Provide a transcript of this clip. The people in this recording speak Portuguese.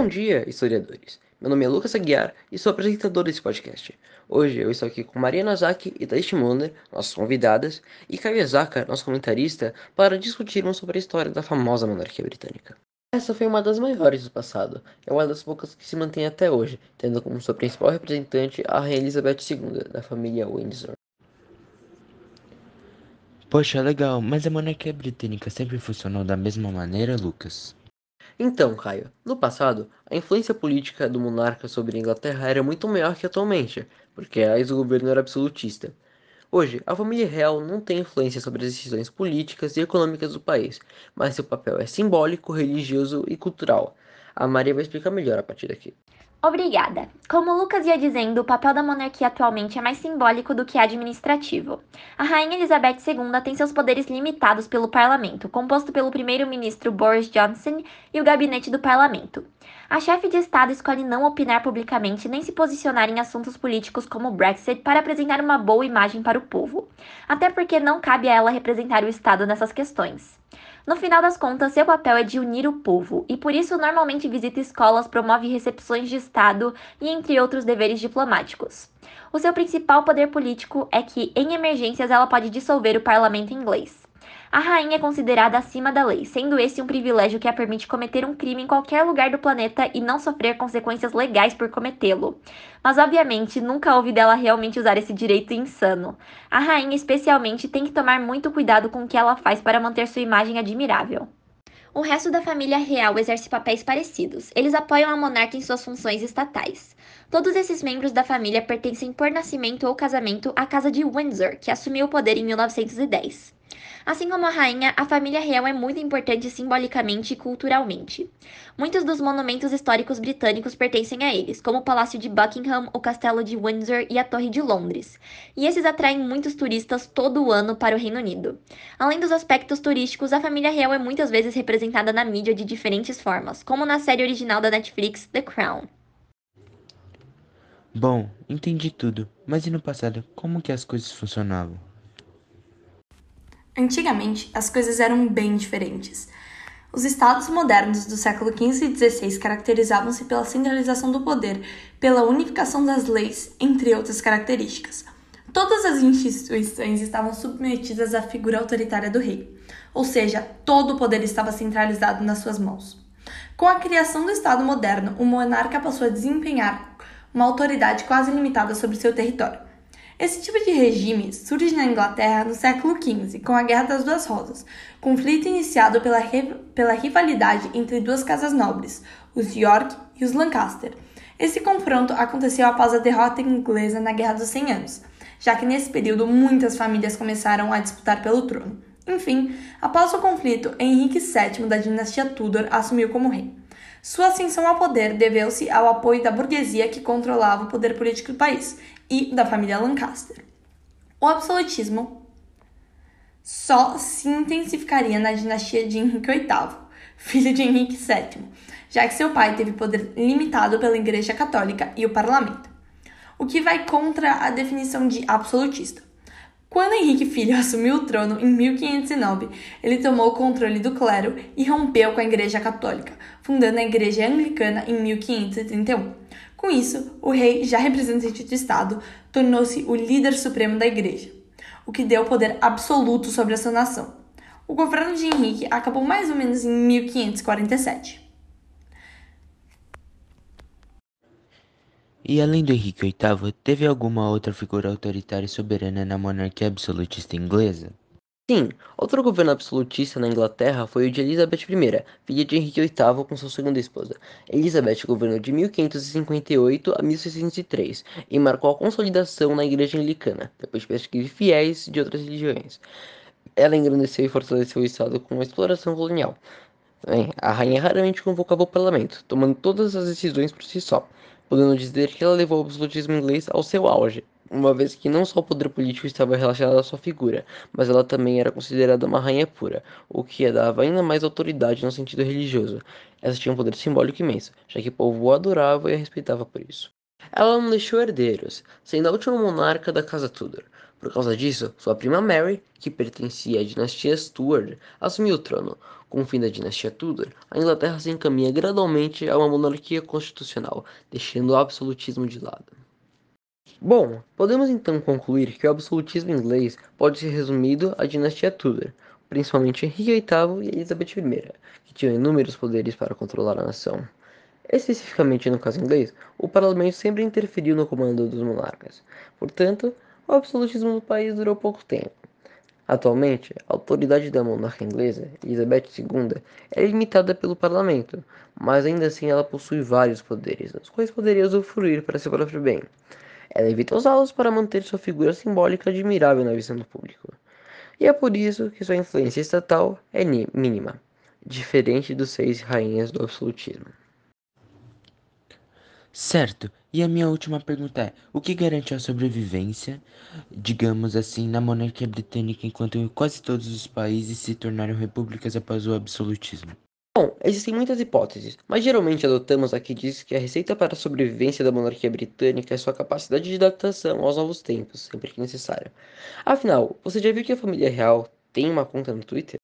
Bom dia, historiadores. Meu nome é Lucas Aguiar e sou apresentador desse podcast. Hoje eu estou aqui com Maria Nazaki e Taishi Munder, nossas convidadas, e Caio Zaka, nosso comentarista, para discutirmos sobre a história da famosa monarquia britânica. Essa foi uma das maiores do passado, é uma das poucas que se mantém até hoje, tendo como sua principal representante a Rainha Elizabeth II, da família Windsor. Poxa, legal, mas a monarquia britânica sempre funcionou da mesma maneira, Lucas? Então, Caio, no passado, a influência política do monarca sobre a Inglaterra era muito maior que atualmente, porque o governo era absolutista. Hoje, a família real não tem influência sobre as decisões políticas e econômicas do país, mas seu papel é simbólico, religioso e cultural. A Maria vai explicar melhor a partir daqui. Obrigada. Como Lucas ia dizendo, o papel da monarquia atualmente é mais simbólico do que administrativo. A Rainha Elizabeth II tem seus poderes limitados pelo parlamento, composto pelo primeiro-ministro Boris Johnson e o gabinete do parlamento. A chefe de Estado escolhe não opinar publicamente nem se posicionar em assuntos políticos como o Brexit para apresentar uma boa imagem para o povo, até porque não cabe a ela representar o Estado nessas questões. No final das contas, seu papel é de unir o povo, e por isso normalmente visita escolas, promove recepções de Estado e entre outros deveres diplomáticos. O seu principal poder político é que, em emergências, ela pode dissolver o parlamento inglês. A rainha é considerada acima da lei, sendo esse um privilégio que a permite cometer um crime em qualquer lugar do planeta e não sofrer consequências legais por cometê-lo. Mas obviamente nunca houve dela realmente usar esse direito insano. A rainha, especialmente, tem que tomar muito cuidado com o que ela faz para manter sua imagem admirável. O resto da família real exerce papéis parecidos. Eles apoiam a monarca em suas funções estatais. Todos esses membros da família pertencem por nascimento ou casamento à Casa de Windsor, que assumiu o poder em 1910. Assim como a rainha, a família real é muito importante simbolicamente e culturalmente. Muitos dos monumentos históricos britânicos pertencem a eles, como o Palácio de Buckingham, o Castelo de Windsor e a Torre de Londres. E esses atraem muitos turistas todo ano para o Reino Unido. Além dos aspectos turísticos, a família real é muitas vezes representada na mídia de diferentes formas, como na série original da Netflix The Crown. Bom, entendi tudo, mas e no passado, como que as coisas funcionavam? Antigamente, as coisas eram bem diferentes. Os estados modernos do século XV e XVI caracterizavam-se pela centralização do poder, pela unificação das leis, entre outras características. Todas as instituições estavam submetidas à figura autoritária do rei, ou seja, todo o poder estava centralizado nas suas mãos. Com a criação do Estado moderno, o monarca passou a desempenhar uma autoridade quase limitada sobre seu território. Esse tipo de regime surge na Inglaterra no século XV, com a Guerra das Duas Rosas, conflito iniciado pela, pela rivalidade entre duas casas nobres, os York e os Lancaster. Esse confronto aconteceu após a derrota inglesa na Guerra dos Cem Anos, já que nesse período muitas famílias começaram a disputar pelo trono. Enfim, após o conflito, Henrique VII da dinastia Tudor assumiu como rei. Sua ascensão ao poder deveu-se ao apoio da burguesia que controlava o poder político do país e da família Lancaster. O absolutismo só se intensificaria na dinastia de Henrique VIII, filho de Henrique VII, já que seu pai teve poder limitado pela Igreja Católica e o parlamento, o que vai contra a definição de absolutista. Quando Henrique Filho assumiu o trono em 1509, ele tomou o controle do clero e rompeu com a Igreja Católica, fundando a Igreja Anglicana em 1531. Com isso, o rei, já representante do Estado, tornou-se o líder supremo da Igreja, o que deu poder absoluto sobre a sua nação. O governo de Henrique acabou mais ou menos em 1547. E além do Henrique VIII, teve alguma outra figura autoritária e soberana na monarquia absolutista inglesa? Sim, outro governo absolutista na Inglaterra foi o de Elizabeth I, filha de Henrique VIII com sua segunda esposa. Elizabeth governou de 1558 a 1603 e marcou a consolidação na Igreja Anglicana, depois de perseguir fiéis de outras religiões. Ela engrandeceu e fortaleceu o Estado com a exploração colonial. Bem, a rainha raramente convocava o parlamento, tomando todas as decisões por si só, podendo dizer que ela levou o absolutismo inglês ao seu auge, uma vez que não só o poder político estava relacionado à sua figura, mas ela também era considerada uma rainha pura, o que a dava ainda mais autoridade no sentido religioso. Ela tinha um poder simbólico imenso, já que o povo a adorava e a respeitava por isso. Ela não deixou herdeiros, sendo a última monarca da Casa Tudor. Por causa disso, sua prima Mary, que pertencia à dinastia Stuart, assumiu o trono. Com o fim da dinastia Tudor, a Inglaterra se encaminha gradualmente a uma monarquia constitucional, deixando o absolutismo de lado. Bom, podemos então concluir que o absolutismo inglês pode ser resumido à dinastia Tudor, principalmente Henrique VIII e Elizabeth I, que tinham inúmeros poderes para controlar a nação. Especificamente no caso inglês, o parlamento sempre interferiu no comando dos monarcas. Portanto, o absolutismo do país durou pouco tempo. Atualmente, a autoridade da monarca inglesa, Elizabeth II, é limitada pelo parlamento, mas ainda assim ela possui vários poderes, dos quais poderia usufruir para seu próprio bem. Ela evita usá-los para manter sua figura simbólica admirável na visão do público. E é por isso que sua influência estatal é mínima, diferente dos seis rainhas do absolutismo. Certo. E a minha última pergunta é: o que garante a sobrevivência, digamos assim, na monarquia britânica enquanto quase todos os países se tornaram repúblicas após o absolutismo? Bom, existem muitas hipóteses, mas geralmente adotamos a que diz que a receita para a sobrevivência da monarquia britânica é sua capacidade de adaptação aos novos tempos, sempre que necessário. Afinal, você já viu que a família real tem uma conta no Twitter?